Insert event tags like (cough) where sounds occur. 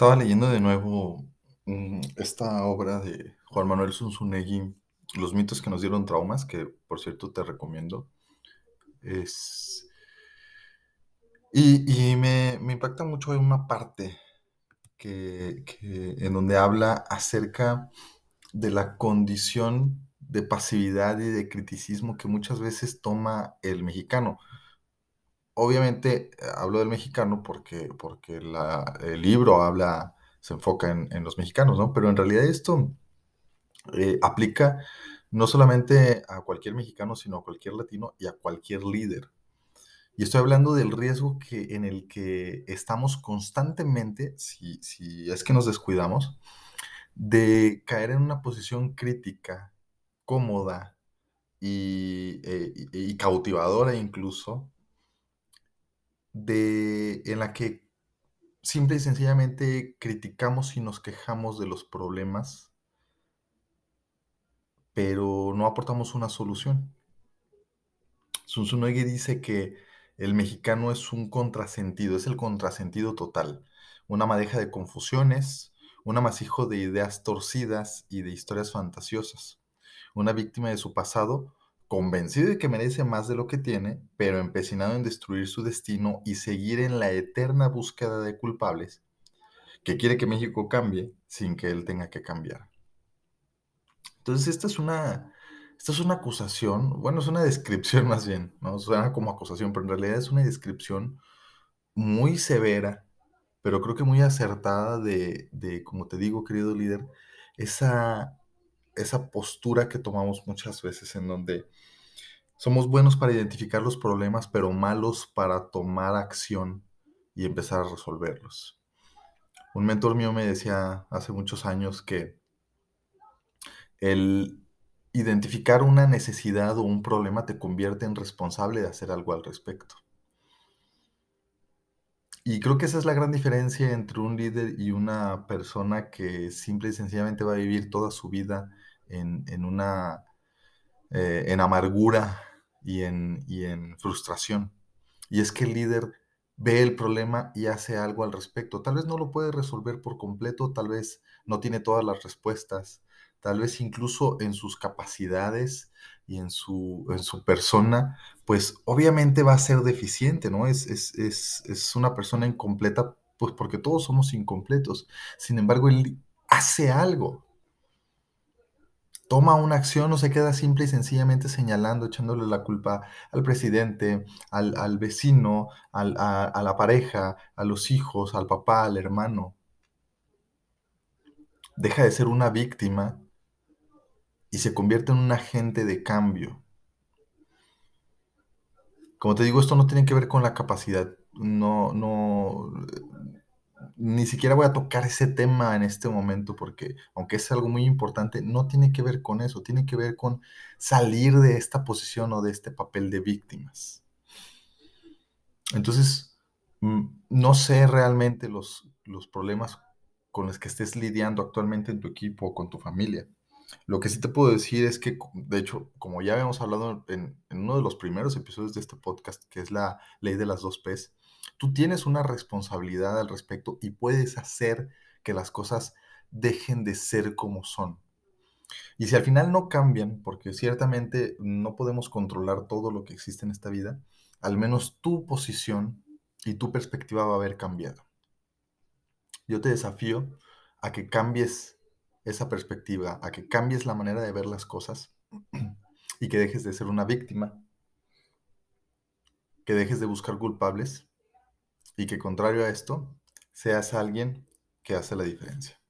Estaba leyendo de nuevo mm, esta obra de Juan Manuel Zunzunegui, Los mitos que nos dieron traumas, que por cierto te recomiendo. Es... Y, me, impacta mucho en una parte que, en donde habla acerca de la condición de pasividad y de criticismo que muchas veces toma el mexicano obviamente eh, hablo del mexicano porque, porque el libro habla, se enfoca en, los mexicanos, ¿no? Pero en realidad esto eh, aplica no solamente a cualquier mexicano, sino a cualquier latino y a cualquier líder. Y estoy hablando del riesgo que, en el que estamos constantemente, si, si es que nos descuidamos, de caer en una posición crítica, cómoda y, eh, y cautivadora incluso, de, en la que simple y sencillamente criticamos y nos quejamos de los problemas, pero no aportamos una solución. Zunzunegui dice que el mexicano es un contrasentido, es el contrasentido total, una madeja de confusiones, un amasijo de ideas torcidas y de historias fantasiosas, una víctima de su pasado convencido de que merece más de lo que tiene, pero empecinado en destruir su destino y seguir en la eterna búsqueda de culpables, que quiere que México cambie sin que él tenga que cambiar. Entonces, esta es una, esta es una acusación, bueno, es una descripción (laughs) más bien, ¿no? Suena como acusación, pero en realidad es una descripción muy severa, pero creo que muy acertada de, de como te digo, querido líder, esa esa postura que tomamos muchas veces en donde somos buenos para identificar los problemas, pero malos para tomar acción y empezar a resolverlos. Un mentor mío me decía hace muchos años que el identificar una necesidad o un problema te convierte en responsable de hacer algo al respecto. Y creo que esa es la gran diferencia entre un líder y una persona que simple y sencillamente va a vivir toda su vida en, una, eh, en amargura y en, y en frustración. Y es que el líder ve el problema y hace algo al respecto. Tal vez no lo puede resolver por completo, tal vez no tiene todas las respuestas, tal vez incluso en sus capacidades y en su, en su persona, pues obviamente va a ser deficiente, ¿no? Es, es, es, es una persona incompleta, pues porque todos somos incompletos. Sin embargo, él hace algo, toma una acción o se queda simple y sencillamente señalando, echándole la culpa al presidente, al, vecino, a, a la pareja, a los hijos, al papá, al hermano. Deja de ser una víctima y se convierte en un agente de cambio. Como te digo, esto no tiene que ver con la capacidad. No, no, ni siquiera voy a tocar ese tema en este momento porque, aunque es algo muy importante, no tiene que ver con eso, tiene que ver con salir de esta posición o de este papel de víctimas. Entonces, mm, no sé realmente los, los problemas con los que estés lidiando actualmente en tu equipo o con tu familia. Lo que sí te puedo decir es que, de hecho, como ya habíamos hablado en, uno de los primeros episodios de este podcast, que es la ley de las dos P's, tú tienes una responsabilidad al respecto y puedes hacer que las cosas dejen de ser como son. Y si al final no cambian, porque ciertamente no podemos controlar todo lo que existe en esta vida, al menos tu posición y tu perspectiva va a haber cambiado. Yo te desafío a que cambies esa perspectiva, a que cambies la manera de ver las cosas (clears throat) y que dejes de ser una víctima, que dejes de buscar culpables y que contrario a esto, seas alguien que hace la diferencia.